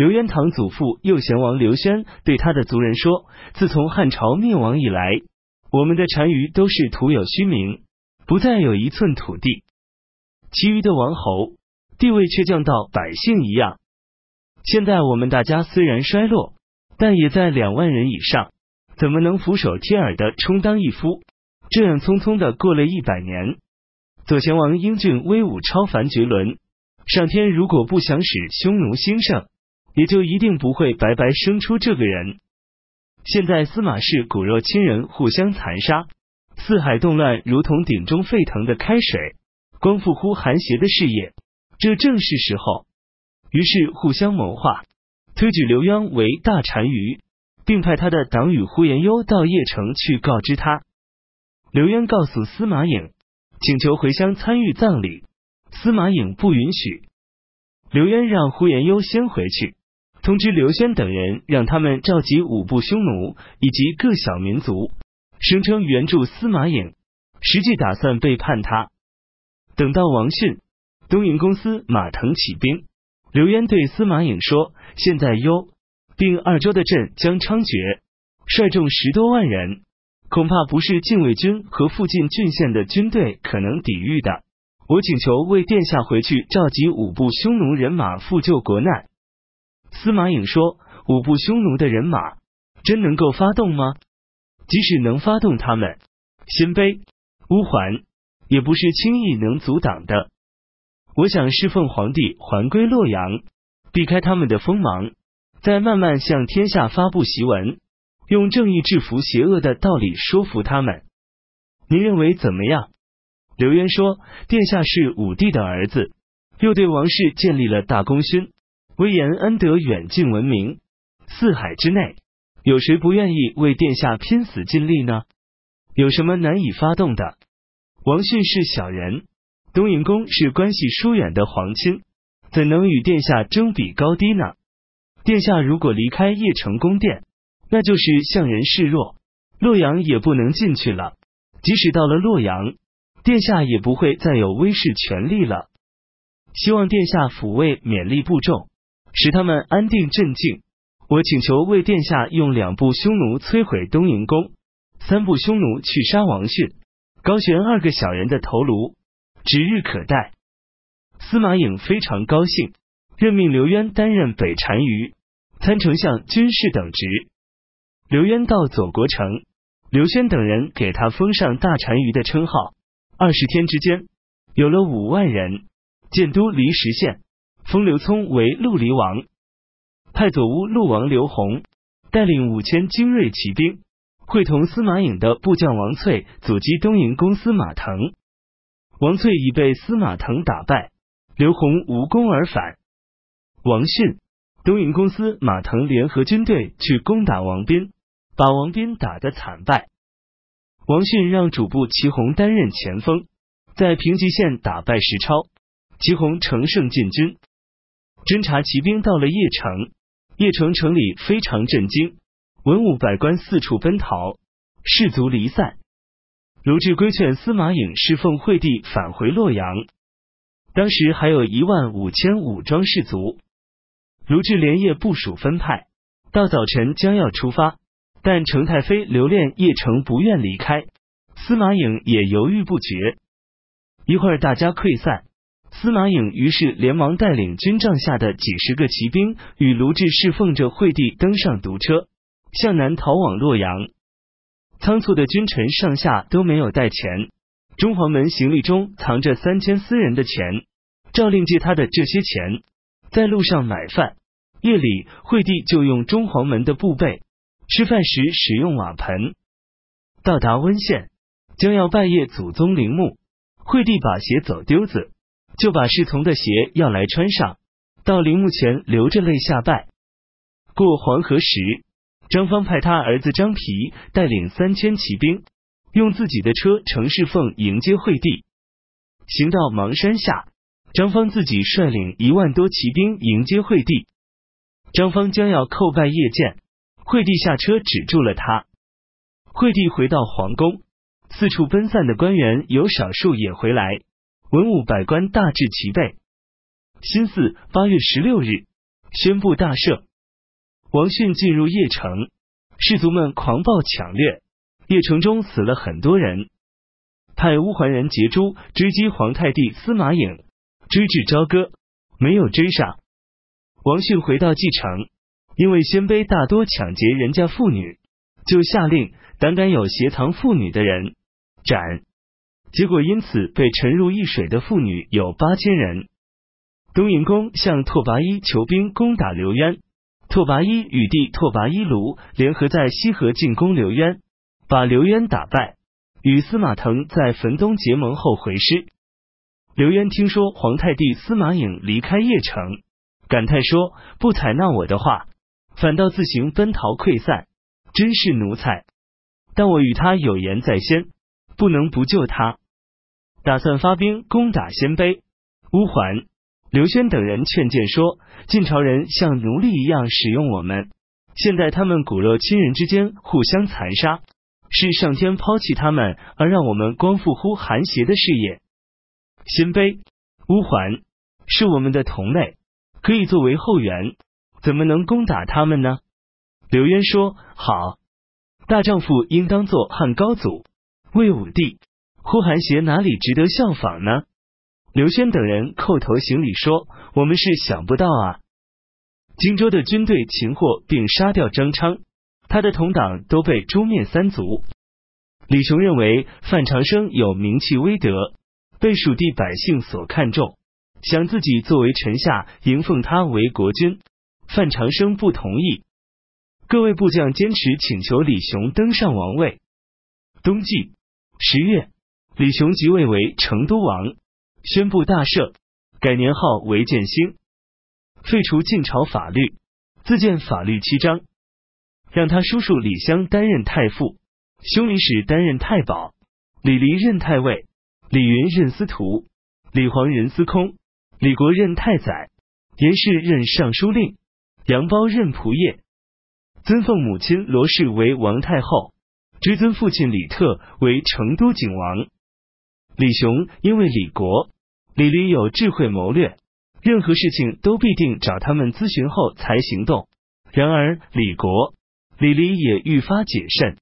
刘渊堂祖父右贤王刘轩对他的族人说：“自从汉朝灭亡以来，我们的单于都是徒有虚名，不再有一寸土地。其余的王侯地位却降到百姓一样。现在我们大家虽然衰落，但也在两万人以上，怎么能俯首帖耳的充当一夫？这样匆匆的过了一百年。左贤王英俊威武，超凡绝伦。上天如果不想使匈奴兴盛，也就一定不会白白生出这个人。现在司马氏骨肉亲人互相残杀，四海动乱，如同鼎中沸腾的开水，光复呼韩邪的事业，这正是时候。于是互相谋划，推举刘渊为大单于，并派他的党羽呼延攸到邺城去告知他。刘渊告诉司马颖，请求回乡参与葬礼，司马颖不允许。刘渊让呼延攸先回去。通知刘轩等人，让他们召集五部匈奴以及各小民族，声称援助司马颖，实际打算背叛他。等到王逊、东营公司马腾起兵，刘渊对司马颖说：“现在幽并二州的镇将猖獗，率众十多万人，恐怕不是禁卫军和附近郡县的军队可能抵御的。我请求为殿下回去召集五部匈奴人马，复救国难。”司马颖说：“五部匈奴的人马真能够发动吗？即使能发动，他们鲜卑、乌桓也不是轻易能阻挡的。我想侍奉皇帝，还归洛阳，避开他们的锋芒，再慢慢向天下发布檄文，用正义制服邪恶的道理说服他们。您认为怎么样？”刘渊说：“殿下是武帝的儿子，又对王室建立了大功勋。”威严恩德远近闻名，四海之内，有谁不愿意为殿下拼死尽力呢？有什么难以发动的？王迅是小人，东瀛公是关系疏远的皇亲，怎能与殿下争比高低呢？殿下如果离开邺城宫殿，那就是向人示弱，洛阳也不能进去了。即使到了洛阳，殿下也不会再有威势权力了。希望殿下抚慰勉励部众。使他们安定镇静。我请求为殿下用两部匈奴摧毁东营宫，三部匈奴去杀王逊，高悬二个小人的头颅，指日可待。司马颖非常高兴，任命刘渊担任北单于参丞相、军事等职。刘渊到左国城，刘轩等人给他封上大单于的称号。二十天之间，有了五万人，建都离石县。封刘聪为陆离王，派左乌陆王刘弘带领五千精锐骑兵，会同司马颖的部将王翠阻击东营公司马腾。王翠已被司马腾打败，刘弘无功而返。王逊、东营公司马腾联合军队去攻打王斌，把王斌打得惨败。王逊让主簿齐弘担任前锋，在平吉县打败石超，齐弘乘胜进军。侦察骑兵到了邺城，邺城城里非常震惊，文武百官四处奔逃，士卒离散。卢志规劝司马颖侍奉惠帝，返回洛阳。当时还有一万五千武装士卒。卢志连夜部署分派，到早晨将要出发，但程太妃留恋邺城，不愿离开。司马颖也犹豫不决。一会儿，大家溃散。司马颖于是连忙带领军帐下的几十个骑兵，与卢志侍奉着惠帝登上独车，向南逃往洛阳。仓促的君臣上下都没有带钱，中黄门行李中藏着三千私人的钱，诏令借他的这些钱在路上买饭。夜里，惠帝就用中黄门的布被，吃饭时使用瓦盆。到达温县，将要拜谒祖宗陵墓，惠帝把鞋走丢子。就把侍从的鞋要来穿上，到陵墓前流着泪下拜。过黄河时，张方派他儿子张皮带领三千骑兵，用自己的车乘侍奉迎接惠帝。行到邙山下，张方自己率领一万多骑兵迎接惠帝。张方将要叩拜谒见，惠帝下车止住了他。惠帝回到皇宫，四处奔散的官员有少数也回来。文武百官大致齐备。辛巳八月十六日，宣布大赦。王逊进入邺城，士卒们狂暴抢掠，邺城中死了很多人。派乌桓人杰珠追击皇太帝司马颖，追至朝歌，没有追上。王逊回到蓟城，因为鲜卑大多抢劫人家妇女，就下令胆敢有挟藏妇女的人斩。结果因此被沉入易水的妇女有八千人。东瀛公向拓跋伊求兵攻打刘渊，拓跋伊与弟拓跋伊卢联合在西河进攻刘渊，把刘渊打败。与司马腾在汾东结盟后回师。刘渊听说皇太帝司马颖离开邺城，感叹说：“不采纳我的话，反倒自行奔逃溃散，真是奴才。但我与他有言在先，不能不救他。”打算发兵攻打鲜卑。乌桓、刘轩等人劝谏说：“晋朝人像奴隶一样使用我们，现在他们骨肉亲人之间互相残杀。”是上天抛弃他们，而让我们光复乎韩邪的事业。鲜卑、乌桓是我们的同类，可以作为后援，怎么能攻打他们呢？刘渊说：“好，大丈夫应当做汉高祖、魏武帝，呼韩邪哪里值得效仿呢？”刘轩等人叩头行礼说：“我们是想不到啊！”荆州的军队擒获并杀掉张昌。他的同党都被诛灭三族。李雄认为范长生有名气威德，被蜀地百姓所看重，想自己作为臣下迎奉他为国君。范长生不同意，各位部将坚持请求李雄登上王位。冬季十月，李雄即位为成都王，宣布大赦，改年号为建兴，废除晋朝法律，自建法律七章。让他叔叔李湘担任太傅，兄李史担任太保，李黎任太尉，李云任司徒，李黄任司空，李国任太宰，严氏任尚书令，杨包任仆射。尊奉母亲罗氏为王太后，追尊父亲李特为成都景王。李雄因为李国、李黎有智慧谋略，任何事情都必定找他们咨询后才行动。然而李国。李黎也愈发谨慎。